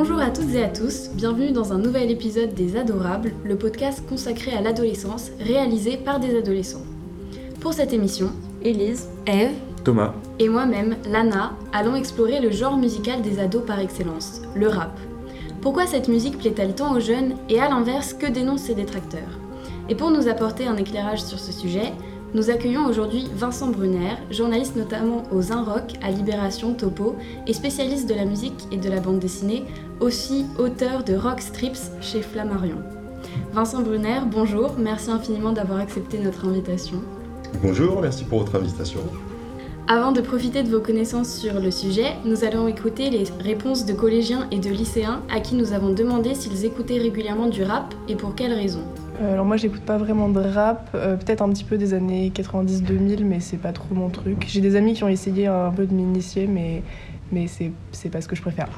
Bonjour à toutes et à tous, bienvenue dans un nouvel épisode des Adorables, le podcast consacré à l'adolescence réalisé par des adolescents. Pour cette émission, Élise, Eve, Thomas et moi-même, Lana, allons explorer le genre musical des ados par excellence, le rap. Pourquoi cette musique plaît-elle tant aux jeunes et à l'inverse, que dénoncent ses détracteurs? Et pour nous apporter un éclairage sur ce sujet, nous accueillons aujourd'hui Vincent Brunner, journaliste notamment aux Rock, à Libération, Topo, et spécialiste de la musique et de la bande dessinée, aussi auteur de Rock Strips chez Flammarion. Vincent Brunner, bonjour, merci infiniment d'avoir accepté notre invitation. Bonjour, merci pour votre invitation. Avant de profiter de vos connaissances sur le sujet, nous allons écouter les réponses de collégiens et de lycéens à qui nous avons demandé s'ils écoutaient régulièrement du rap et pour quelles raisons. Euh, alors moi j'écoute pas vraiment de rap, euh, peut-être un petit peu des années 90-2000 mais c'est pas trop mon truc. J'ai des amis qui ont essayé un peu de m'initier mais mais c'est pas ce que je préfère.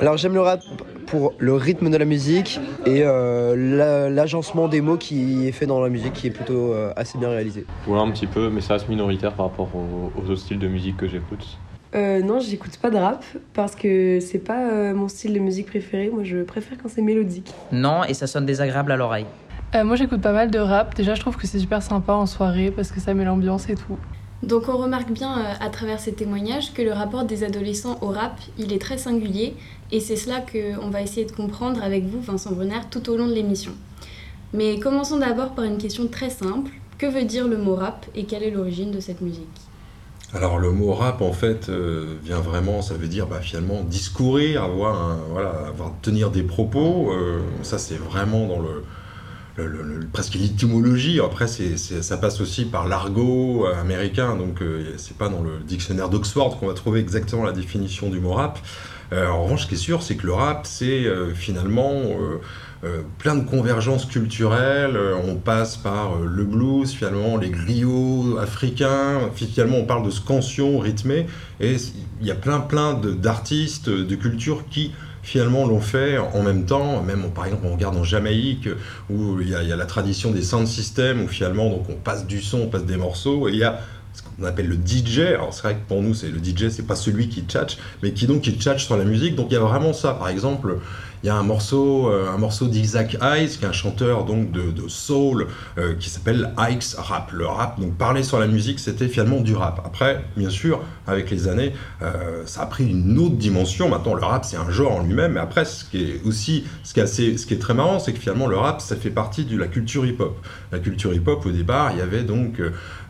Alors j'aime le rap pour le rythme de la musique et euh, l'agencement des mots qui est fait dans la musique qui est plutôt euh, assez bien réalisé. Oui un petit peu mais ça reste minoritaire par rapport aux, autres styles de musique que j'écoute. Euh, non, j'écoute pas de rap parce que c'est pas euh, mon style de musique préféré. Moi, je préfère quand c'est mélodique. Non, et ça sonne désagréable à l'oreille. moi, j'écoute pas mal de rap. Déjà, je trouve que c'est super sympa en soirée parce que ça met l'ambiance et tout. Donc on remarque bien euh, à travers ces témoignages que le rapport des adolescents au rap, il est très singulier et c'est cela qu'on va essayer de comprendre avec vous, Vincent Brunner, tout au long de l'émission. Mais commençons d'abord par une question très simple. Que veut dire le mot rap et quelle est l'origine de cette musique? Alors le mot rap en fait euh, vient vraiment, ça veut dire bah, finalement discourir, avoir, voilà, avoir tenir des propos. Euh, ça c'est vraiment dans le, presque l'étymologie. Après, ça passe aussi par l'argot euh, américain, donc euh, c'est pas dans le dictionnaire d'Oxford qu'on va trouver exactement la définition du mot rap. Euh, en revanche, ce qui est sûr, c'est que le rap, c'est finalement plein de convergences culturelles. on passe par le blues, finalement, les griots africains. Finalement, on parle de scansion rythmée. Et il y a plein, plein d'artistes, de cultures qui finalement l'ont fait en même temps. Même par exemple, on regarde en Jamaïque où il y, a, la tradition des sound systems où finalement donc on passe du son, on passe des morceaux et il y a ce qu'on appelle le DJ. Alors c'est vrai que pour nous, c'est le DJ, c'est pas celui qui tchatche, mais qui donc qui sur la musique. Donc il y a vraiment ça. Par exemple, il y a un morceau, euh, un morceau d'Isaac Hayes, qui est un chanteur donc de, soul, euh, qui s'appelle Ike's Rap. Le rap, donc parler sur la musique, c'était finalement du rap. Après, bien sûr, avec les années, euh, ça a pris une autre dimension. Maintenant, le rap, c'est un genre en lui-même. Mais après, ce qui est aussi, ce qui est, assez, ce qui est très marrant, c'est que finalement, le rap, ça fait partie de la culture hip-hop. La culture hip-hop, au départ, il y avait donc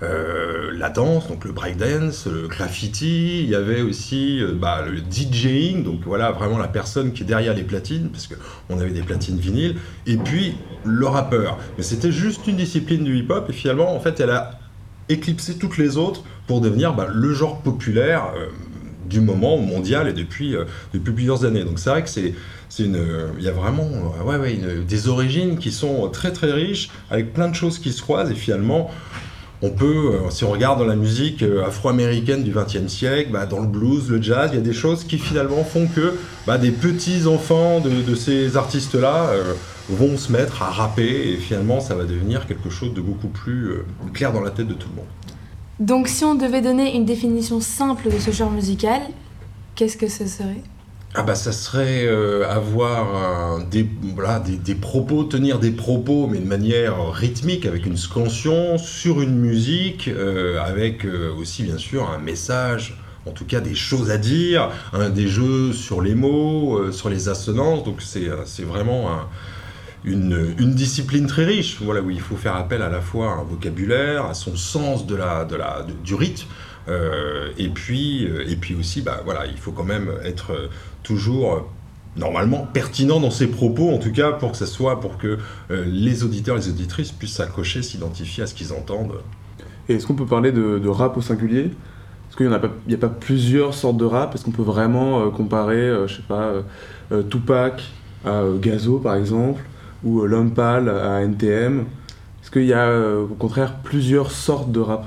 la danse, donc le breakdance, le graffiti. Il y avait aussi bah, le DJing, donc voilà, vraiment la personne qui est derrière les platines parce qu'on avait des platines vinyles, et puis le rappeur. Mais c'était juste une discipline du hip-hop, et finalement, en fait, elle a éclipsé toutes les autres pour devenir bah, le genre populaire euh, du moment mondial et depuis, euh, depuis plusieurs années. Donc c'est vrai que c'est une, il y a vraiment ouais, ouais, des origines qui sont très très riches, avec plein de choses qui se croisent, et finalement, on peut, euh, si on regarde dans la musique euh, afro-américaine du XXe siècle, bah, dans le blues, le jazz, il y a des choses qui finalement font que bah, des petits enfants de, ces artistes-là euh, vont se mettre à rapper et finalement ça va devenir quelque chose de beaucoup plus clair dans la tête de tout le monde. Donc si on devait donner une définition simple de ce genre musical, qu'est-ce que ce serait? Ah bah ça serait euh, avoir des, voilà, des, propos, tenir des propos, mais de manière rythmique, avec une scansion, sur une musique, euh, avec euh, aussi bien sûr un message, en tout cas des choses à dire, des jeux sur les mots, sur les assonances, donc c'est vraiment une, une, discipline très riche, voilà, où il faut faire appel à la fois à un vocabulaire, à son sens de la, de la, du rythme, et, puis, et puis aussi, bah, voilà, il faut quand même être toujours euh, normalement pertinent dans ses propos, en tout cas pour que ça soit pour que euh, les auditeurs, les auditrices puissent s'accrocher, s'identifier à ce qu'ils entendent. Et est-ce qu'on peut parler de, rap au singulier? Est-ce qu'il n'y a, a, pas plusieurs sortes de rap. Est-ce qu'on peut vraiment euh, comparer, je sais pas, Tupac à Gazo par exemple, ou Lompal à NTM Est-ce qu'il y a au contraire plusieurs sortes de rap?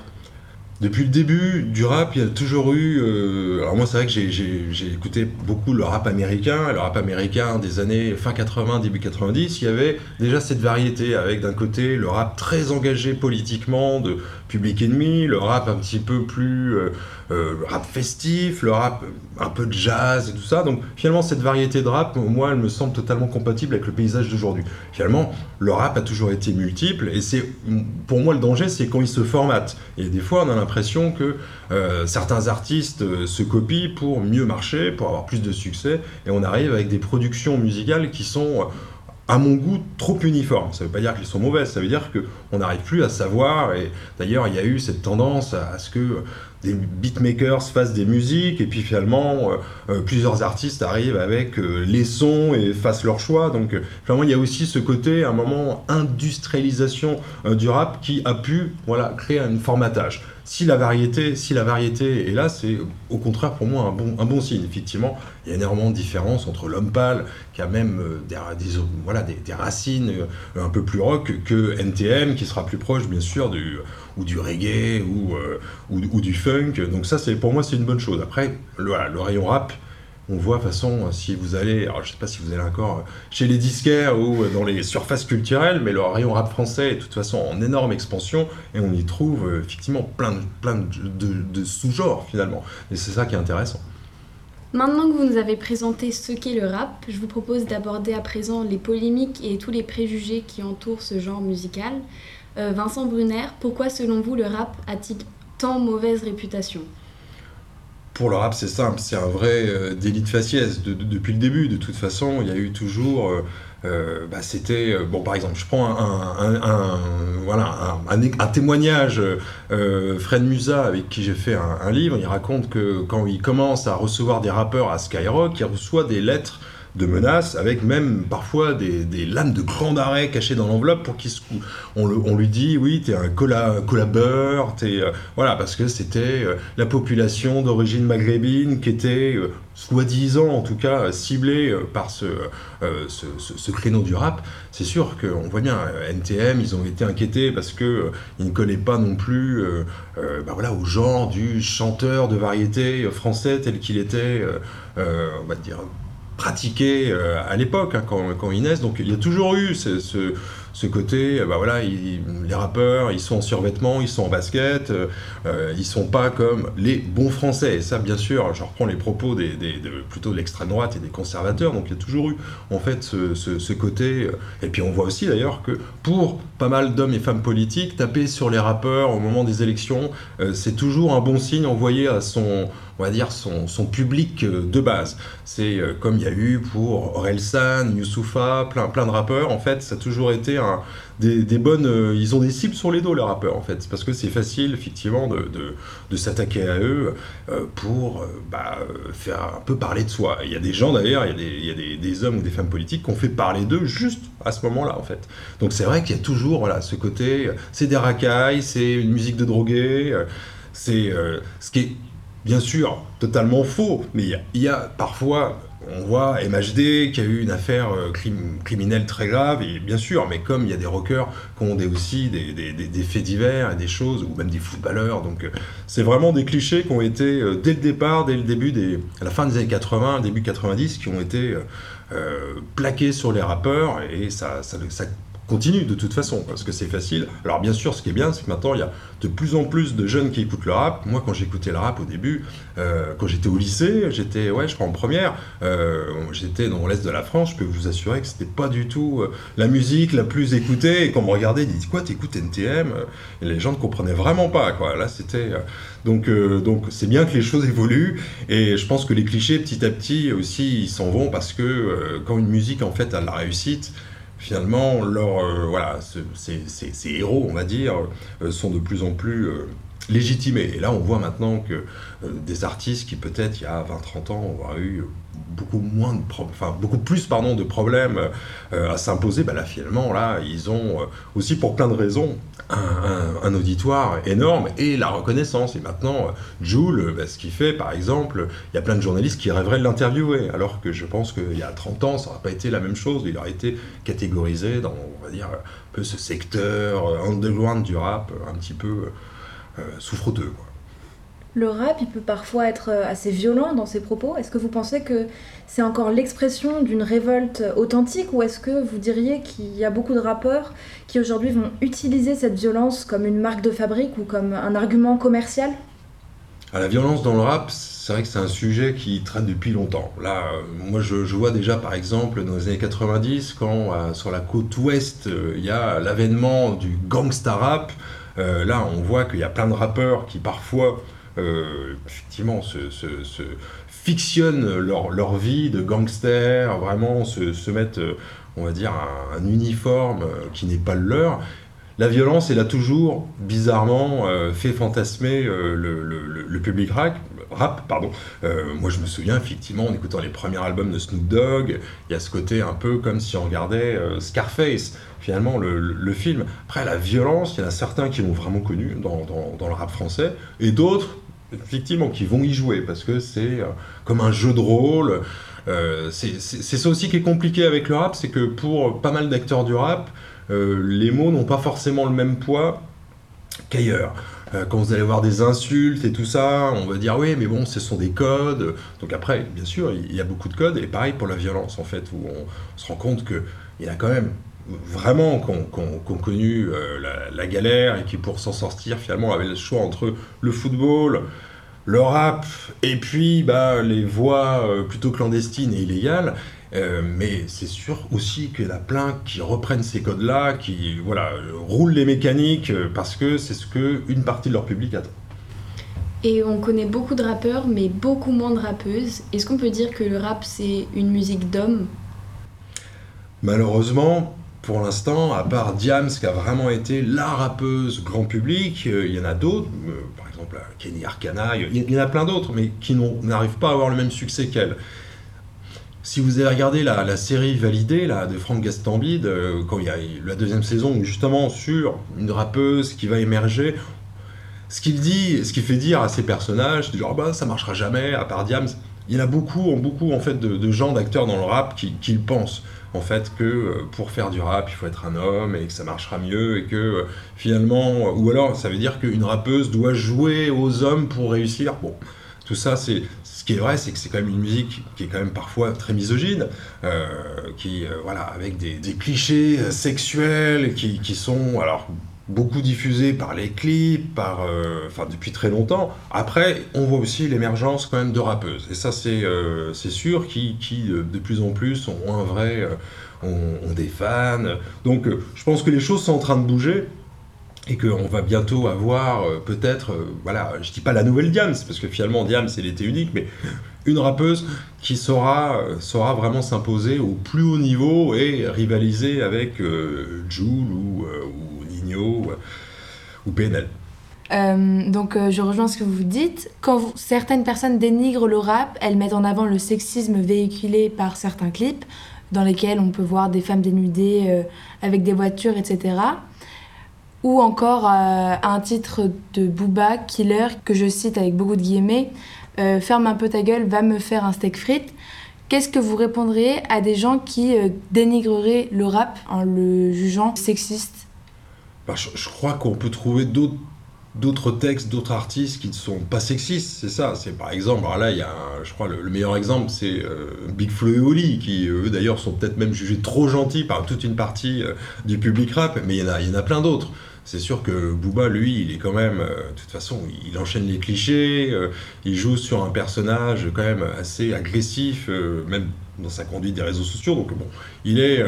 Depuis le début du rap, il y a toujours eu. euh, alors, moi, c'est vrai que j'ai- écouté beaucoup le rap américain. Le rap américain des années fin 80, début 90, il y avait déjà cette variété avec d'un côté le rap très engagé politiquement de Public Enemy, le rap un petit peu plus. euh, euh, rap festif, le rap un peu de jazz et tout ça. Donc, finalement, cette variété de rap, moi, elle me semble totalement compatible avec le paysage d'aujourd'hui. Finalement, le rap a toujours été multiple et c'est pour moi le danger c'est quand il se formate et des fois on a l'impression que euh, certains artistes euh, se copient pour mieux marcher pour avoir plus de succès et on arrive avec des productions musicales qui sont à mon goût trop uniformes. Ça veut pas dire qu'elles sont mauvaises ça veut dire que on n'arrive plus à savoir et d'ailleurs il y a eu cette tendance à, ce que des beatmakers fassent des musiques et puis finalement euh, euh, plusieurs artistes arrivent avec euh, les sons et fassent leur choix. Donc finalement il y a aussi ce côté, un moment industrialisation du rap qui a pu voilà créer un formatage. Si la variété, si la variété est là, c'est au contraire pour moi un bon, un bon signe. Effectivement, il y a énormément de différences entre l'homme pâle qui a même des, voilà, des, des racines un peu plus rock que NTM qui sera plus proche bien sûr du ou du reggae ou, euh, ou, ou du funk. Donc ça, c'est pour moi, c'est une bonne chose. Après, le, rayon rap, on voit de toute façon, si vous allez, alors je sais pas si vous allez encore chez les disquaires ou dans les surfaces culturelles, mais le rayon rap français est de toute façon en énorme expansion et on y trouve euh, effectivement plein plein de sous-genres finalement. Et c'est ça qui est intéressant. Maintenant que vous nous avez présenté ce qu'est le rap, je vous propose d'aborder à présent les polémiques et tous les préjugés qui entourent ce genre musical. Euh, Vincent Brunner, pourquoi selon vous le rap a-t-il tant mauvaise réputation? Pour le rap, c'est simple, c'est un vrai euh, délit de faciès de- de- depuis le début. De toute façon, il y a eu toujours. euh, bah, c'était bon par exemple je prends un, voilà un, témoignage Fred Musa avec qui j'ai fait un livre il raconte que quand il commence à recevoir des rappeurs à Skyrock il reçoit des lettres de menaces avec même parfois des, des lames de grand arrêt cachées dans l'enveloppe pour qu'il se on, le- on lui dit oui t'es un colla, collabeur t'es euh, voilà parce que c'était euh, la population d'origine maghrébine qui était euh, soi-disant en tout cas ciblée par ce, ce, ce- créneau du rap, c'est sûr qu'on voit bien, NTM, ils ont été inquiétés parce que ils ne collaient pas non plus bah voilà, au genre du chanteur de variété français tel qu'il était, on va dire, pratiqué euh, à l'époque, hein, quand, naissent. Donc il y a toujours eu ce, ce- côté, euh, bah voilà, les rappeurs, ils sont en survêtement, ils sont en basket, euh, euh, ils sont pas comme les bons Français. Et ça, bien sûr, je reprends les propos des, des- de- plutôt de l'extrême droite et des conservateurs. Donc il y a toujours eu, en fait, ce, ce- côté. et puis on voit aussi d'ailleurs que pour pas mal d'hommes et femmes politiques, taper sur les rappeurs au moment des élections, c'est toujours un bon signe envoyé à son, on va dire, son, son public euh, de base. C'est euh, comme il y a eu pour Orelsan, Youssoufa, plein, plein de rappeurs. En fait, ça a toujours été des, des bonnes. euh, ils ont des cibles sur les dos, les rappeurs, en fait. Parce que c'est facile, effectivement, de, de, s'attaquer à eux pour bah, faire un peu parler de soi. Il y a des gens, d'ailleurs, il y a, des, il y a des, des hommes ou des femmes politiques qui ont fait parler d'eux juste à ce moment-là, en fait. Donc c'est vrai qu'il y a toujours voilà, ce côté. C'est des racailles, c'est une musique de drogué. euh, c'est ce qui est bien sûr totalement faux, mais il y a- parfois, on voit MHD qui a eu une affaire euh, crim- criminelle très grave, et bien sûr, mais comme il y a des rockers qui ont des, aussi des, faits divers et des choses, ou même des footballeurs, donc euh, c'est vraiment des clichés qui ont été euh, dès le départ, dès le début des, à la fin des années 80, début 90, qui ont été plaqués sur les rappeurs, et ça continue de toute façon, parce que c'est facile. Alors bien sûr, ce qui est bien, c'est que maintenant, il y a de plus en plus de jeunes qui écoutent le rap. Moi, quand j'écoutais le rap au début, euh, quand j'étais au lycée, j'étais, ouais, je crois en première, euh, j'étais dans l'Est de la France, je peux vous assurer que c'était pas du tout euh, la musique la plus écoutée, et quand on me regardait, ils disaient, quoi, t'écoutes NTM les gens ne comprenaient vraiment pas, quoi. Là, c'était... donc, donc c'est bien que les choses évoluent, et je pense que les clichés, petit à petit, aussi, ils s'en vont, parce que quand une musique, en fait, a la réussite, finalement, euh, voilà, ce- ces, héros, on va dire, euh, sont de plus en plus euh, légitimés. Et là, on voit maintenant que des artistes qui, peut-être, il y a 20-30 ans, auraient eu beaucoup moins de plus de problèmes euh, à s'imposer bah là finalement là ils ont euh, aussi pour plein de raisons un, auditoire énorme et la reconnaissance et maintenant euh, euh, bah, ce qu'il fait par exemple il y a plein de journalistes qui rêveraient de l'interviewer alors que je pense qu'il y a 30 ans ça n'aurait pas été la même chose il aurait été catégorisé dans on va dire un peu ce secteur underground du rap un petit peu euh, souffreteux quoi. Le rap, il peut parfois être euh, assez violent dans ses propos. Est-ce que vous pensez que c'est encore l'expression d'une révolte authentique ou est-ce que vous diriez qu'il y a beaucoup de rappeurs qui aujourd'hui vont utiliser cette violence comme une marque de fabrique ou comme un argument commercial? À la violence dans le rap, c'est vrai que c'est un sujet qui traîne depuis longtemps. Là, euh, moi, je, vois déjà, par exemple, dans les années 90, quand euh, sur la côte ouest, il y a l'avènement du gangsta rap. là, on voit qu'il y a plein de rappeurs qui parfois euh, effectivement se, fictionnent leur, vie de gangster, vraiment se, mettent, euh, on va dire, un, uniforme euh, qui n'est pas le leur. La violence, elle a toujours bizarrement fait fantasmer le, public rap. pardon. moi, je me souviens effectivement en écoutant les premiers albums de Snoop Dogg, il y a ce côté un peu comme si on regardait Scarface finalement le, film. Après, la violence, il y en a certains qui l'ont vraiment connu dans, dans, le rap français, et d'autres effectivement, qui vont y jouer, parce que c'est euh, comme un jeu de rôle. Euh, c'est ça aussi qui est compliqué avec le rap, c'est que pour pas mal d'acteurs du rap, euh, les mots n'ont pas forcément le même poids qu'ailleurs. quand vous allez voir des insultes et tout ça, on va dire oui, mais bon, ce sont des codes. Donc après, bien sûr, il y a beaucoup de codes, et pareil pour la violence, en fait, où on se rend compte qu'il y a quand même vraiment qui ont, connu euh, la, galère et qui pour s'en sortir finalement avaient le choix entre le football, le rap et puis bah, les voies euh, plutôt clandestines et illégales. Euh, mais c'est sûr aussi qu'il y en a plein qui reprennent ces codes-là, qui voilà, roulent les mécaniques parce que c'est ce que une partie de leur public attend. Et on connaît beaucoup de rappeurs, mais beaucoup moins de rappeuses. Est-ce qu'on peut dire que le rap, c'est une musique d'homme Malheureusement, pour l'instant, à part Diams, qui a vraiment été la rappeuse grand public, euh, il y en a d'autres, euh, par exemple euh, Kenny Arcana, il y, en a plein d'autres, mais qui n'arrivent pas à avoir le même succès qu'elle. Si vous avez regardé la, série Validée là, de Franck Gastambide, quand il y a la deuxième saison, justement sur une rappeuse qui va émerger, ce qu'il dit, ce qu'il fait dire à ses personnages, c'est genre bah ça marchera jamais, à part Diams. Il y en a beaucoup, beaucoup en fait de, gens, d'acteurs dans le rap qui, qui le pensent en fait que euh, pour faire du rap, il faut être un homme et que ça marchera mieux et que euh, finalement, ou alors ça veut dire qu'une rappeuse doit jouer aux hommes pour réussir. Bon, tout ça, c'est ce qui est vrai, c'est que c'est quand même une musique qui est quand même parfois très misogyne, euh, qui voilà avec des, clichés sexuels qui, qui, sont alors beaucoup diffusé par les clips, par, euh, depuis très longtemps. Après, on voit aussi l'émergence quand même de rappeuses. Et ça, c'est euh, sûr, qui, qui euh, de plus en plus ont un vrai, ont, des fans. Donc, je pense que les choses sont en train de bouger et qu'on va bientôt avoir peut-être, voilà, je dis pas la nouvelle Diams, parce que finalement Diams, c'est l'été unique, mais une rappeuse qui saura, saura vraiment s'imposer au plus haut niveau et rivaliser avec Joule ou ou, ou PNL. Euh, donc euh, je rejoins ce que vous dites. Quand certaines personnes dénigrent le rap, elles mettent en avant le sexisme véhiculé par certains clips, dans lesquels on peut voir des femmes dénudées euh, avec des voitures, etc. Ou encore un titre de Booba, Killer, que je cite avec beaucoup de guillemets, Ferme un peu ta gueule, va me faire un steak frites. Qu'est-ce que vous répondriez à des gens qui dénigreraient le rap en le jugeant sexiste? Bah, je, crois qu'on peut trouver d'autres textes, d'autres artistes qui ne sont pas sexistes, c'est ça. C'est par exemple, là, il y a, je crois, le, meilleur exemple, c'est euh, Big Flo et Oli, qui eux d'ailleurs sont peut-être même jugés trop gentils par toute une partie euh, du public rap, mais il y en a, il y en a plein d'autres. C'est sûr que Booba, lui, il est quand même, euh, de toute façon, il enchaîne les clichés, il joue sur un personnage quand même assez agressif, même dans sa conduite des réseaux sociaux. Donc bon, il est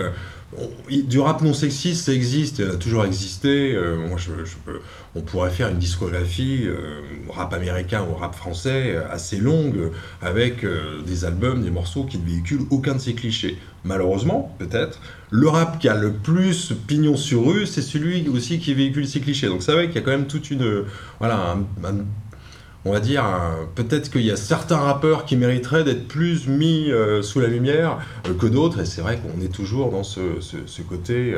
du rap non sexiste, ça existe, il a toujours existé. Euh, moi, on pourrait faire une discographie euh, rap américain ou rap français euh, assez longue, avec des albums, des morceaux qui ne véhiculent aucun de ces clichés. Malheureusement, peut-être, le rap qui a le plus pignon sur rue, c'est celui aussi qui véhicule ces clichés. Donc c'est vrai qu'il y a quand même toute une, voilà, un on va dire, peut-être qu'il y a certains rappeurs qui mériteraient d'être plus mis euh, sous la lumière euh, que d'autres, et c'est vrai qu'on est toujours dans ce, côté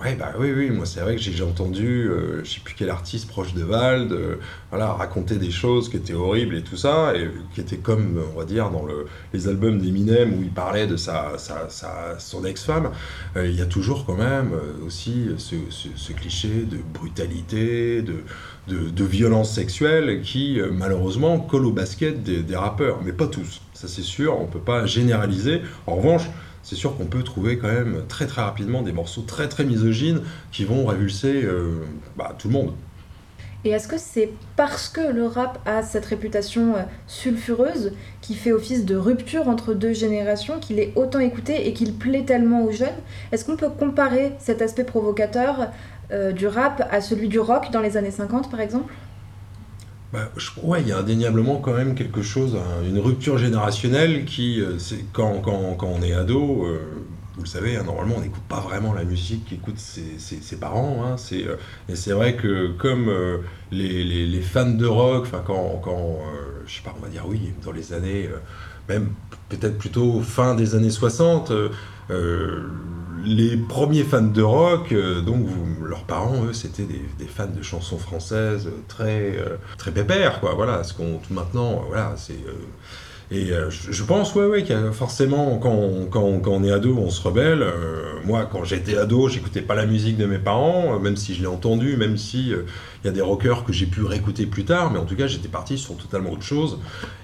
Ouais, bah oui, oui, moi c'est vrai que j'ai entendu, euh, je sais plus quel artiste proche de Vald, euh, voilà, raconter des choses qui étaient horribles et tout ça, et qui étaient comme, on va dire, dans le, les albums d'Eminem où il parlait de sa, son ex-femme, euh, il y a toujours quand même aussi ce, cliché de brutalité, de violence sexuelle qui malheureusement colle au basket des, des rappeurs, mais pas tous, ça c'est sûr, on peut pas généraliser. En revanche, c'est sûr qu'on peut trouver quand même très très rapidement des morceaux très très misogynes qui vont révulser euh, bah, tout le monde. Et est-ce que c'est parce que le rap a cette réputation euh, sulfureuse qui fait office de rupture entre deux générations qu'il est autant écouté et qu'il plaît tellement aux jeunes? Est-ce qu'on peut comparer cet aspect provocateur euh, du rap à celui du rock dans les années 50 par exemple? Bah, ouais, il y a indéniablement quand même quelque chose, une rupture générationnelle qui, euh, quand, on est ado, euh, vous le savez, hein, normalement on n'écoute pas vraiment la musique qu'écoutent ses, parents. Hein, c'est, euh, et c'est vrai que comme les, fans de rock, quand, quand je sais pas, on va dire oui, dans les années, même peut-être plutôt fin des années 60, les premiers fans de rock, euh, donc leurs parents, eux, c'était des, fans de chansons françaises très, euh, très pépères, quoi. Voilà, ce qu'on maintenant, voilà, c'est. Euh, et je, pense, ouais, ouais, qu'il forcément, quand on, quand, quand on, est ado, on se rebelle. moi, quand j'étais ado, j'écoutais pas la musique de mes parents, même si je l'ai entendu, même si il y a des rockers que j'ai pu réécouter plus tard, mais en tout cas, j'étais parti sur totalement autre chose.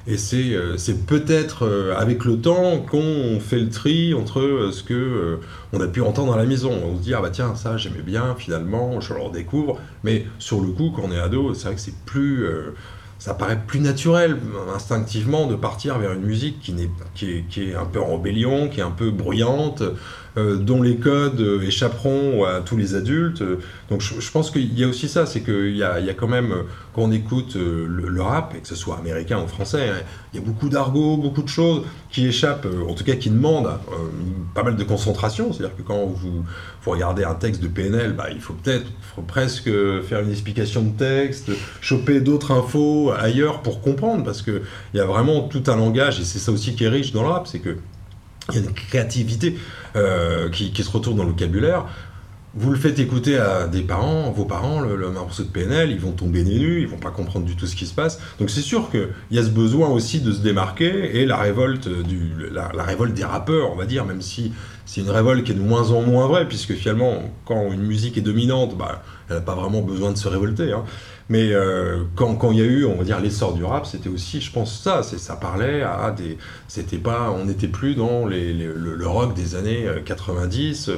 Et c'est euh, peut-être euh, avec le temps qu'on fait le tri entre euh, ce que on a pu entendre à la maison. On se dit, ah bah tiens, ça j'aimais bien, finalement, je le redécouvre. Mais sur le coup, quand on est ado, c'est vrai que c'est plus ça paraît plus naturel instinctivement de partir vers une musique qui, est, qui, qui est un peu en rébellion, qui est un peu bruyante, euh, dont les codes euh, échapperont à tous les adultes. Donc je, pense qu'il y a aussi ça, c'est qu'il y a, quand même, quand on écoute euh, le, rap, et que ce soit américain ou français, hein, il y a beaucoup d'argot, beaucoup de choses qui échappent, en tout cas qui demandent pas mal de concentration. C'est-à-dire que quand vous, vous, regardez un texte de PNL, bah, il faut peut-être presque faire une explication de texte, choper d'autres infos ailleurs pour comprendre, parce qu'il y a vraiment tout un langage, et c'est ça aussi qui est riche dans le rap, c'est que il y a une créativité euh, qui, se retourne dans le vocabulaire. Vous le faites écouter à des parents, vos parents, le, le morceau de PNL, ils vont tomber nez nus, ils vont pas comprendre du tout ce qui se passe. Donc c'est sûr qu'il y a ce besoin aussi de se démarquer et la révolte, du, la, révolte des rappeurs, on va dire, même si c'est une révolte qui est de moins en moins vraie, puisque finalement, quand une musique est dominante, bah, elle n'a pas vraiment besoin de se révolter. Hein. Mais euh, quand, quand il y a eu, on va dire, l'essor du rap, c'était aussi, je pense, ça. C'est, ça parlait à des. C'était pas. On n'était plus dans les, le, rock des années 90. Euh, euh,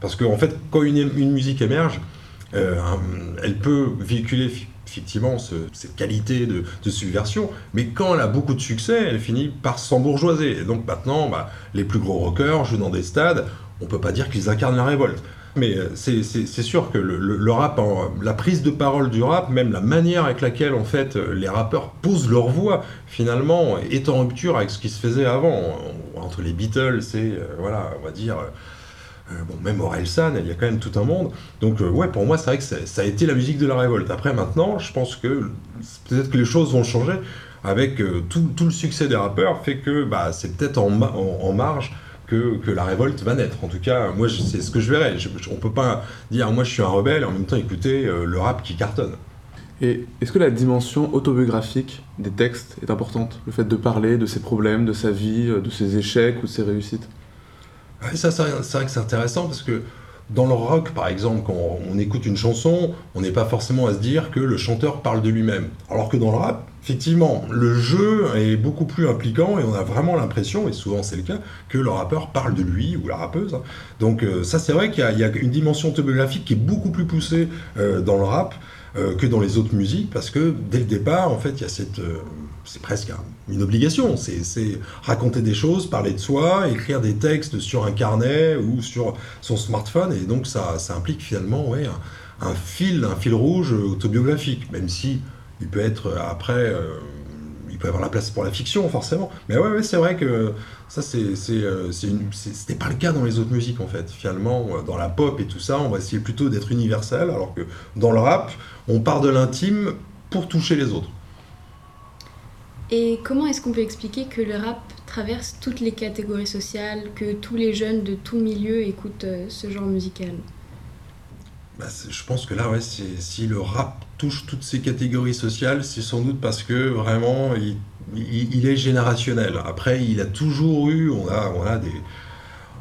parce qu'en en fait, quand une, musique émerge, elle peut véhiculer effectivement cette qualité de, de, subversion, mais quand elle a beaucoup de succès, elle finit par s'embourgeoiser. Et donc maintenant, bah, les plus gros rockers jouent dans des stades, on peut pas dire qu'ils incarnent la révolte mais euh, c'est sûr que le, rap, la prise de parole du rap, même la manière avec laquelle en fait euh, les rappeurs posent leur voix, finalement, est en rupture avec ce qui se faisait avant entre les Beatles et euh, voilà, on va dire. bon, même Orelsan, il y a quand même tout un monde. Donc, ouais, pour moi, c'est vrai que ça, a été la musique de la révolte. Après, maintenant, je pense que peut-être que les choses vont changer avec tout, le succès des rappeurs, fait que bah, c'est peut-être en, marge que, la révolte va naître. En tout cas, moi, c'est ce que je verrai. on peut pas dire, moi, je suis un rebelle et en même temps écouter euh, le rap qui cartonne. Et est-ce que la dimension autobiographique des textes est importante? Le fait de parler de ses problèmes, de sa vie, euh, de ses échecs ou de ses réussites? Ça, c'est vrai que c'est intéressant parce que dans le rock, par exemple, quand on écoute une chanson, on n'est pas forcément à se dire que le chanteur parle de lui-même. Alors que dans le rap, effectivement, le jeu est beaucoup plus impliquant et on a vraiment l'impression, et souvent c'est le cas, que le rappeur parle de lui ou la rappeuse. Donc euh, ça, c'est vrai qu'il y, a une dimension autobiographique qui est beaucoup plus poussée euh, dans le rap. Euh, que dans les autres musiques, parce que dès le départ, en fait, il y a cette, c'est presque une obligation, c'est raconter des choses, parler de soi, écrire des textes sur un carnet ou sur son smartphone, et donc ça, implique finalement un, fil, un fil rouge autobiographique, même si il peut être après, euh, il peut avoir la place pour la fiction forcément, mais ouais, ouais c'est vrai que ça euh, c'était pas le cas dans les autres musiques en fait. Finalement, euh, dans la pop et tout ça, on va essayer plutôt d'être universel, alors que dans le rap, on part de l'intime pour toucher les autres. Et comment est-ce qu'on peut expliquer que le rap traverse toutes les catégories sociales, que tous les jeunes de tout milieu écoutent euh, ce genre musical? Bah, Je pense que là, ouais, si le rap touche toutes ces catégories sociales, c'est sans doute parce que vraiment, il, est générationnel. Après, il a toujours eu, on a, on a des,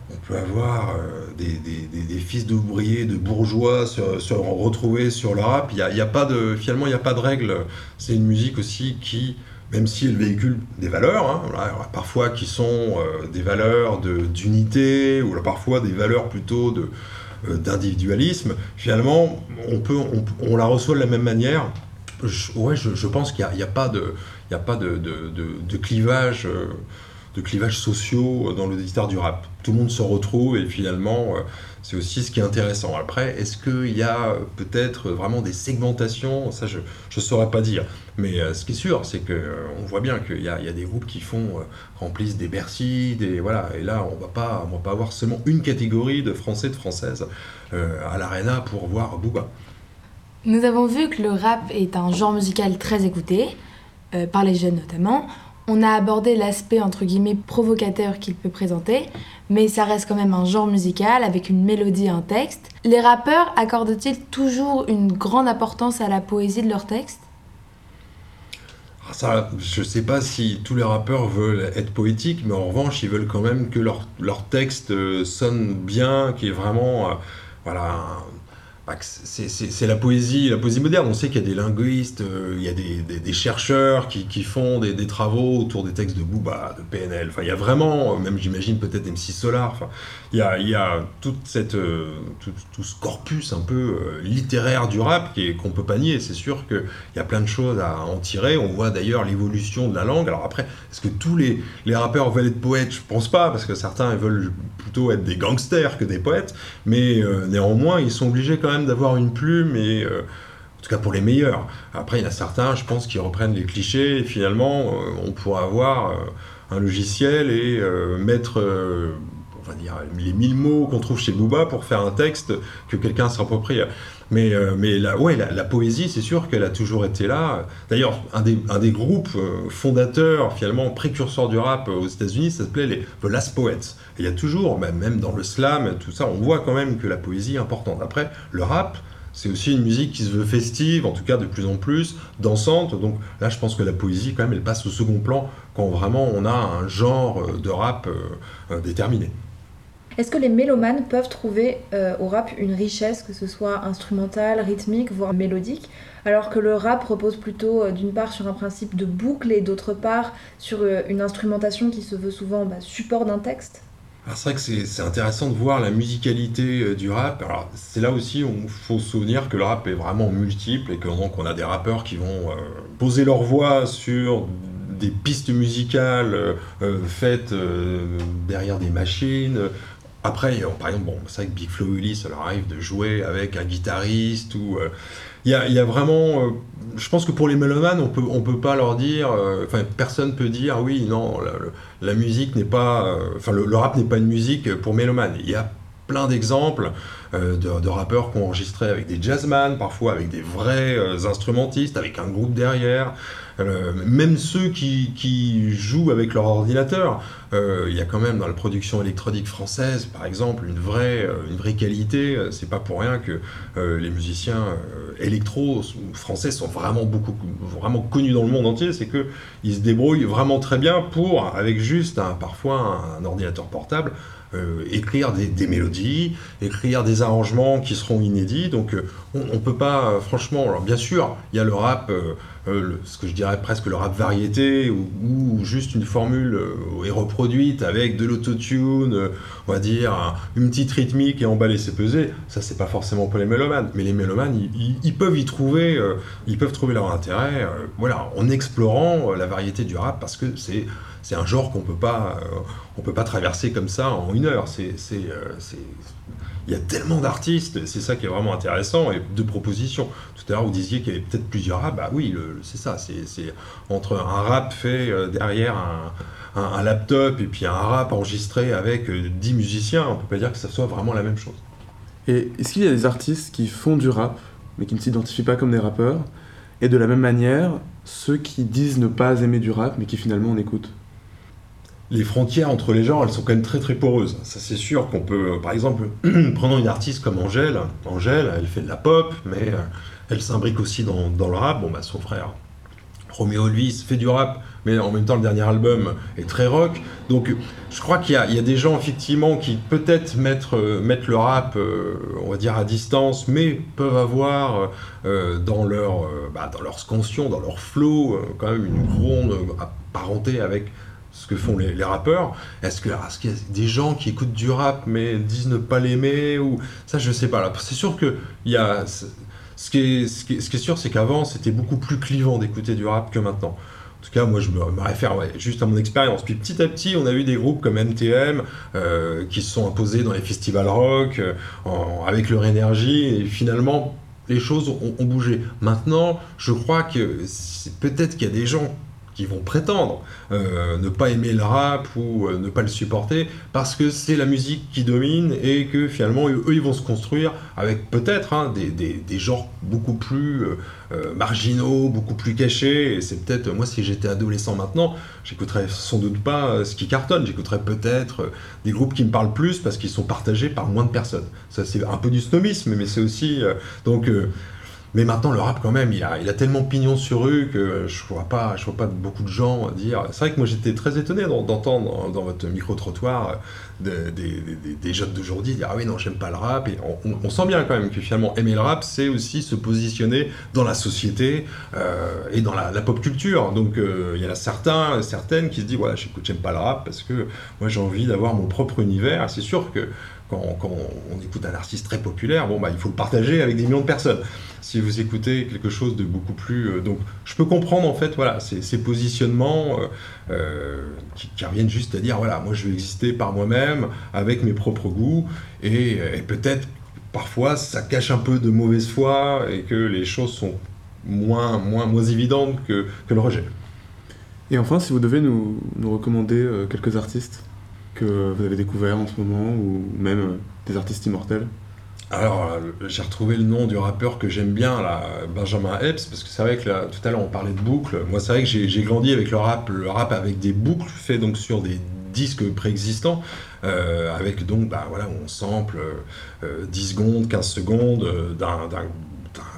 on peut avoir euh, des, des, fils d'ouvriers, de bourgeois se, retrouver sur le rap. Y a, pas de, finalement, il n'y a pas de règle. C'est une musique aussi qui, même si elle véhicule des valeurs, hein, parfois qui sont euh, des valeurs d'unité, ou parfois des valeurs plutôt de, euh, d'individualisme, finalement, on, peut, on, la reçoit de la même manière. Je, ouais, je, pense qu'il n'y a, pas de, il a pas de, de, de clivage de clivages sociaux dans l'auditoire du rap. Tout le monde se retrouve et finalement, euh, c'est aussi ce qui est intéressant. Après, est-ce qu'il y a peut-être vraiment des segmentations? Ça, je ne saurais pas dire. Mais euh, ce qui est sûr, c'est qu'on euh, voit bien qu'il y, a des groupes qui font, remplissent des Bercy, des, voilà, et là, on ne va pas avoir seulement une catégorie de Français, de Françaises à l'Arena pour voir Booba. Nous avons vu que le rap est un genre musical très écouté, par les jeunes notamment. On a abordé l'aspect entre guillemets provocateur qu'il peut présenter, mais ça reste quand même un genre musical avec une mélodie et un texte. Les rappeurs accordent-ils toujours une grande importance à la poésie de leurs textes ah, ça, je sais pas si tous les rappeurs veulent être poétiques, mais en revanche, ils veulent quand même que leur, leur texte euh, sonne bien, qu'il y ait vraiment euh, voilà, c'est la poésie, la poésie moderne. On sait qu'il y a des linguistes, euh, il y a des, chercheurs qui, font des, travaux autour des textes de Booba, de PNL. Enfin, il y a vraiment, euh, même j'imagine peut-être MC Solar. Enfin, il y a, il y euh, tout, ce corpus un peu littéraire du rap qu'on peut pas nier. C'est sûr qu'il y a plein de choses à en tirer. On voit d'ailleurs l'évolution de la langue. Alors après, est-ce que tous les, les rappeurs veulent être poètes? Je pense pas, parce que certains veulent plutôt être des gangsters que des poètes. Mais néanmoins, ils sont obligés quand même d'avoir une plume et euh, en tout cas pour les meilleurs. Après, il y a certains, je pense, qui reprennent les clichés et finalement, euh, on pourra avoir euh, un logiciel et mettre on va dire, les mille mots qu'on trouve chez Booba pour faire un texte que quelqu'un s'approprie. Mais, mais la, ouais, la, poésie, c'est sûr qu'elle a toujours été là. D'ailleurs, un des, groupes fondateurs, finalement, précurseurs du rap aux États-Unis, ça s'appelait les The Last Poets il y a toujours, même dans le slam, tout ça, on voit quand même que la poésie est importante. Après, le rap, c'est aussi une musique qui se veut festive, en tout cas de plus en plus, dansante. Donc là, je pense que la poésie, quand même, elle passe au second plan quand vraiment on a un genre de rap euh, euh, déterminé. Est-ce que les mélomanes peuvent trouver euh, au rap une richesse, que ce soit instrumentale, rythmique, voire mélodique, alors que le rap repose plutôt d'une part sur un principe de boucle et d'autre part sur une instrumentation qui se veut souvent bah, support d'un texte? C'est vrai que c'est intéressant de voir la musicalité euh, du rap. Alors c'est là aussi il faut se souvenir que le rap est vraiment multiple et que donc on a des rappeurs qui vont euh, poser leur voix sur des pistes musicales euh, faites derrière des machines. Après, par exemple, bon, c'est vrai que Big Flo Willy, ça leur arrive de jouer avec un guitariste ou il y a, vraiment. Euh, je pense que pour les mélomanes, on peut, on peut pas leur dire. Euh, enfin, personne peut dire oui, non, la, musique n'est pas. Euh, enfin, le, rap n'est pas une musique pour mélomanes. Il y a plein d'exemples de, rappeurs qui ont enregistré avec des jazzman, parfois avec des vrais instrumentistes, avec un groupe derrière. Euh, même ceux qui, jouent avec leur ordinateur, euh, il y a quand même dans la production électronique française, par exemple, une vraie, euh, une vraie qualité. C'est pas pour rien que les musiciens électro français sont vraiment beaucoup, vraiment connus dans le monde entier. C'est que ils se débrouillent vraiment très bien pour, avec juste parfois un, ordinateur portable, écrire des, mélodies, écrire des arrangements qui seront inédits. Donc on ne peut pas, franchement, alors bien sûr, il y a le rap euh, ce que je dirais presque le rap variété, où, juste une formule euh, est reproduite avec de l'autotune, euh, on va dire, une petite rythmique et emballer c'est pesé, ça c'est pas forcément pour les mélomanes. Mais les mélomanes, ils, peuvent y trouver, ils peuvent trouver leur intérêt, voilà, en explorant la variété du rap, parce que c'est c'est un genre qu'on peut pas on peut pas traverser comme ça en une heure. C'est il y a tellement d'artistes, c'est ça qui est vraiment intéressant, et de propositions. Tout à l'heure, vous disiez qu'il y avait peut-être plusieurs rap, bah oui, c'est ça, c'est entre un rap fait euh, derrière un, laptop et puis un rap enregistré avec 10 euh, musiciens, on peut pas dire que ça soit vraiment la même chose. Et est-ce qu'il y a des artistes qui font du rap, mais qui ne s'identifient pas comme des rappeurs, et de la même manière, ceux qui disent ne pas aimer du rap, mais qui finalement en écoutent? Les frontières entre les genres, elles sont quand même très très poreuses. Ça c'est sûr qu'on peut, par exemple, prenons une artiste comme Angèle. Angèle, elle fait de la pop, mais euh, elle s'imbrique aussi dans, dans, le rap. Bon, bah, son frère Roméo Elvis fait du rap, mais en même temps le dernier album est très rock. Donc je crois qu'il y, y, a des gens effectivement qui peut-être mettent, euh, mettent, le rap, euh, on va dire à distance, mais peuvent avoir euh, dans, leur, bah, dans leur scansion, dans leur flow, quand même une grande parenté avec ce que font les, rappeurs. Est-ce qu'il est y a des gens qui écoutent du rap mais disent ne pas l'aimer ou ça je sais pas. C'est sûr que il y a ce qui est, ce qui est, sûr, c'est qu'avant, c'était beaucoup plus clivant d'écouter du rap que maintenant. En tout cas, moi, je me, réfère juste à mon expérience. Puis petit à petit, on a eu des groupes comme MTM euh, qui se sont imposés dans les festivals rock, euh, avec leur énergie, et finalement, les choses ont bougé. Maintenant, je crois que peut-être qu'il y a des gens qui vont prétendre euh, ne pas aimer le rap ou euh, ne pas le supporter parce que c'est la musique qui domine et que finalement eux, ils vont se construire avec peut-être hein, des, des, des, genres beaucoup plus euh, marginaux, beaucoup plus cachés et c'est peut-être moi si j'étais adolescent maintenant j'écouterais sans doute pas ce qui cartonne, j'écouterais peut-être des groupes qui me parlent plus parce qu'ils sont partagés par moins de personnes. Ça c'est un peu du snobisme mais c'est aussi donc mais maintenant, le rap, quand même, il a, il a tellement pignon sur rue que je vois vois pas beaucoup de gens dire. C'est vrai que moi, j'étais très étonné d'entendre dans, votre micro-trottoir de, des, jeunes d'aujourd'hui dire Ah oui, non, j'aime pas le rap. On, on, sent bien quand même que finalement, aimer le rap, c'est aussi se positionner dans la société euh, et dans la, pop culture. Donc, euh, il y en a certains, certaines qui se disent Voilà, j'écoute, j'aime pas le rap parce que moi, j'ai envie d'avoir mon propre univers. C'est sûr que quand, quand, on écoute un artiste très populaire, bon, bah, il faut le partager avec des millions de personnes. Si vous écoutez quelque chose de beaucoup plus... Euh, donc, je peux comprendre, en fait, voilà, ces, positionnements euh, euh, qui, reviennent juste à dire, voilà, moi, je vais exister par moi-même, avec mes propres goûts, et, peut-être, parfois, ça cache un peu de mauvaise foi, et que les choses sont moins, moins, moins évidentes que, que le rejet. Et enfin, si vous devez nous, recommander quelques artistes que vous avez découvert en ce moment, ou même des artistes immortels alors, j'ai retrouvé le nom du rappeur que j'aime bien, là, Benjamin Epps, parce que c'est vrai que tout à l'heure on parlait de boucles. Moi, c'est vrai que j'ai grandi avec le rap, le rap avec des boucles fait donc sur des disques préexistants, euh, avec donc, bah voilà, on sample euh, 10 secondes, 15 secondes euh, d'un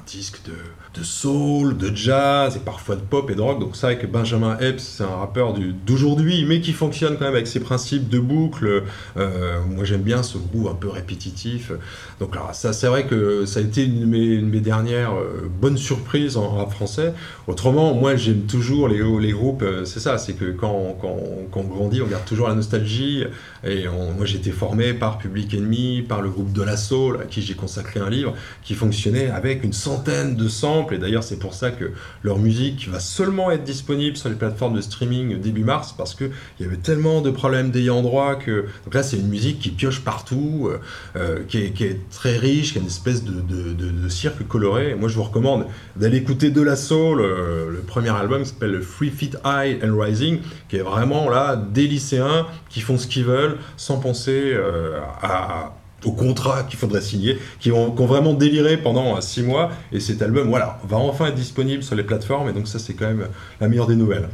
disque de de soul, de jazz et parfois de pop et de rock. Donc c'est vrai que Benjamin Epps, c'est un rappeur d'aujourd'hui, mais qui fonctionne quand même avec ses principes de boucle. Euh, moi j'aime bien ce goût un peu répétitif. Donc là, ça c'est vrai que ça a été une de mes, dernières euh, bonnes surprises en rap français. Autrement, moi j'aime toujours les, les groupes, euh, c'est ça, c'est que quand, quand, quand, on grandit, on garde toujours la nostalgie. Et on, moi j'ai été formé par Public Enemy, par le groupe de la Soul, à qui j'ai consacré un livre, qui fonctionnait avec une centaine de et d'ailleurs c'est pour ça que leur musique va seulement être disponible sur les plateformes de streaming début mars parce qu'il y avait tellement de problèmes d'ayant droit que donc là c'est une musique qui pioche partout, euh, qui, est, qui, est, très riche, qui a une espèce de, cirque coloré. Moi je vous recommande d'aller écouter De La Soul, euh, le premier album qui s'appelle Free Feet High and Rising, qui est vraiment là des lycéens qui font ce qu'ils veulent sans penser euh, à au contrat qu'il faudrait signer, qui ont, qui ont, vraiment déliré pendant six mois. Et cet album, voilà, va enfin être disponible sur les plateformes. Et donc ça, c'est quand même la meilleure des nouvelles.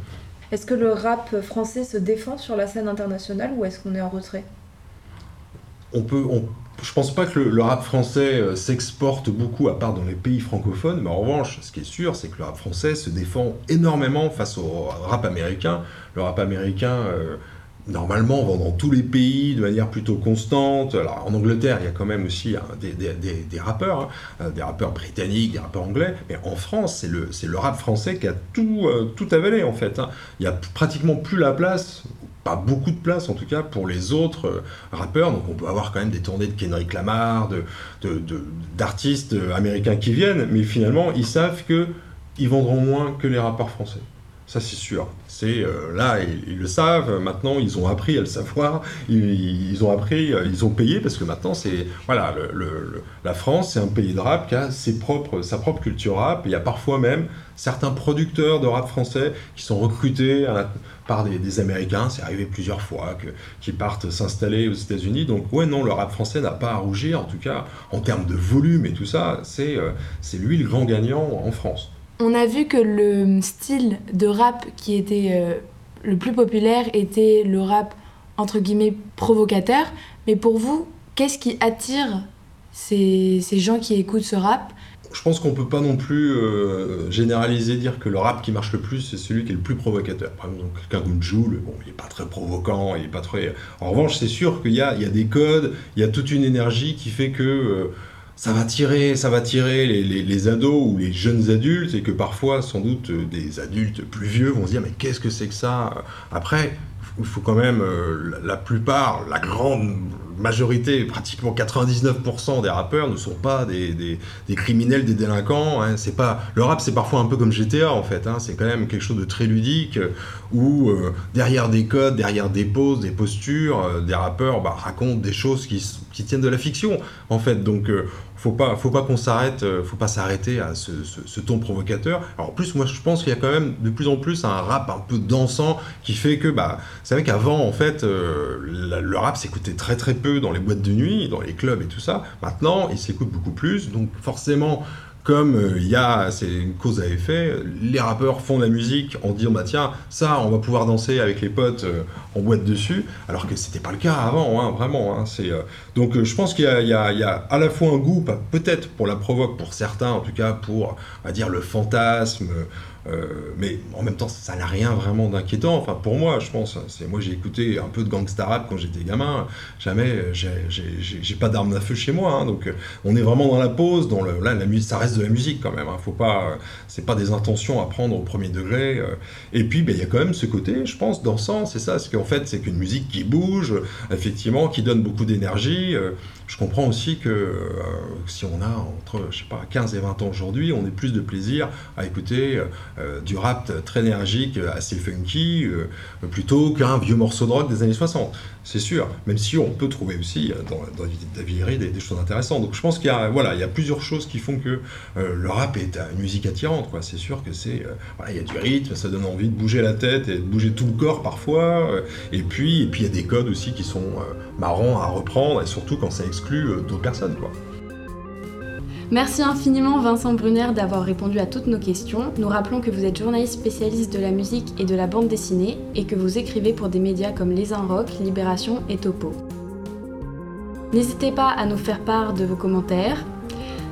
Est-ce que le rap français se défend sur la scène internationale ou est-ce qu'on est en retrait? On peut, on, je pense pas que le, le rap français euh, s'exporte beaucoup, à part dans les pays francophones. Mais en revanche, ce qui est sûr, c'est que le rap français se défend énormément face au rap américain. Le rap américain euh, normalement vend dans tous les pays de manière plutôt constante. Alors en Angleterre, il y a quand même aussi hein, des, rappeurs, hein, des rappeurs britanniques, des rappeurs anglais, mais en France, c'est le, le rap français qui a tout, euh, tout avalé en fait. Hein. Il n'y a pratiquement plus la place, pas beaucoup de place en tout cas, pour les autres euh, rappeurs. Donc on peut avoir quand même des tournées de Kendrick Lamar, d'artistes de, de, américains qui viennent, mais finalement, ils savent qu'ils vendront moins que les rappeurs français. Ça, c'est sûr. C'est euh, là, ils, le savent. Maintenant, ils ont appris à le savoir. Ils, ont appris, euh, ils ont payé parce que maintenant, c'est voilà, la France, c'est un pays de rap qui a ses propres, sa propre culture rap. Il y a parfois même certains producteurs de rap français qui sont recrutés la, par des, des Américains. C'est arrivé plusieurs fois que qui partent s'installer aux États-Unis. Donc, ouais, non, le rap français n'a pas à rougir. En tout cas, en termes de volume et tout ça, c'est euh, c'est lui le grand gagnant en France. On a vu que le style de rap qui était euh, le plus populaire était le rap entre guillemets provocateur. Mais pour vous, qu'est-ce qui attire ces, gens qui écoutent ce rap? Je pense qu'on peut pas non plus euh, généraliser, dire que le rap qui marche le plus, c'est celui qui est le plus provocateur. Par exemple, quelqu'un comme Joule, bon, il est pas très provocant, il pas très. En revanche, c'est sûr qu'il y a, il y a des codes, il y a toute une énergie qui fait que euh, ça va tirer, ça va tirer les, les, les, ados ou les jeunes adultes, et que parfois, sans doute, des adultes plus vieux vont se dire mais qu'est-ce que c'est que ça? Après, il faut quand même, euh, la plupart, la grande majorité, pratiquement 99% des rappeurs ne sont pas des, des, des criminels, des délinquants. Hein. C'est pas le rap, c'est parfois un peu comme GTA en fait. Hein. C'est quand même quelque chose de très ludique où euh, derrière des codes, derrière des poses, des postures, euh, des rappeurs bah, racontent des choses qui, qui, tiennent de la fiction en fait. Donc faut pas, faut pas qu'on s'arrête, faut pas s'arrêter à ce, ton provocateur. Alors en plus, moi je pense qu'il y a quand même de plus en plus un rap un peu dansant qui fait que, bah, c'est vrai qu'avant en fait, euh, le rap s'écoutait très très peu dans les boîtes de nuit, dans les clubs et tout ça. Maintenant, il s'écoute beaucoup plus, donc forcément comme il euh, y a, c'est une cause à effet, les rappeurs font de la musique en disant bah tiens, ça on va pouvoir danser avec les potes euh, en boîte dessus, alors que c'était pas le cas avant, hein, vraiment. Hein, euh, donc je pense qu'il y a, il il à la fois un goût, peut-être pour la provoque, pour certains en tout cas, pour dire le fantasme. Euh, mais en même temps, ça n'a rien vraiment d'inquiétant. Enfin, pour moi, je pense. C'est moi, j'ai écouté un peu de gangsta rap quand j'étais gamin. Jamais, j'ai pas d'armes à feu chez moi. Hein, donc, on est vraiment dans la pause. Dans le, là, la musique, ça reste de la musique quand même. Hein, faut pas, c'est pas des intentions à prendre au premier degré. Euh. Et puis, ben, il y a quand même ce côté, je pense, dansant. C'est ça. Ce qu'en fait, c'est qu'une musique qui bouge, effectivement, qui donne beaucoup d'énergie. Euh, je comprends aussi que euh, si on a entre je sais pas, 15 et 20 ans aujourd'hui, on ait plus de plaisir à écouter euh, du rap très énergique, assez funky, euh, plutôt qu'un vieux morceau de rock des années 60. C'est sûr, même si on peut trouver aussi dans, dans David des, des choses intéressantes. Donc je pense qu'il y, a, voilà, il y a plusieurs choses qui font que le rap est une musique attirante. Quoi. C'est sûr que c'est. voilà, il y a du rythme, ça donne envie de bouger la tête et de bouger tout le corps parfois. et, puis, et puis il y a des codes aussi qui sont marrants à reprendre, et surtout quand ça exclut d'autres personnes. Merci infiniment Vincent Brunner d'avoir répondu à toutes nos questions. Nous rappelons que vous êtes journaliste spécialiste de la musique et de la bande dessinée et que vous écrivez pour des médias comme Les Rock, Libération et Topo. N'hésitez pas à nous faire part de vos commentaires.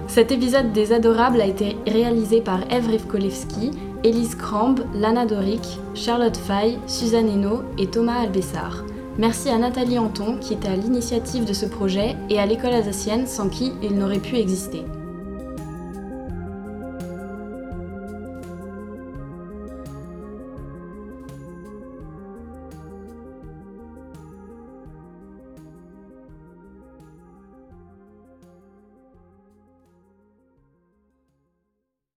Cet épisode des Adorables a été réalisé par Eve Rivkolevski, Elise Crambe, Lana Doric, Charlotte Fay, Suzanne Hainaut et Thomas Albessard. Merci à Nathalie Anton qui était à l'initiative de ce projet et à l'école alsacienne sans qui il n'aurait pu exister.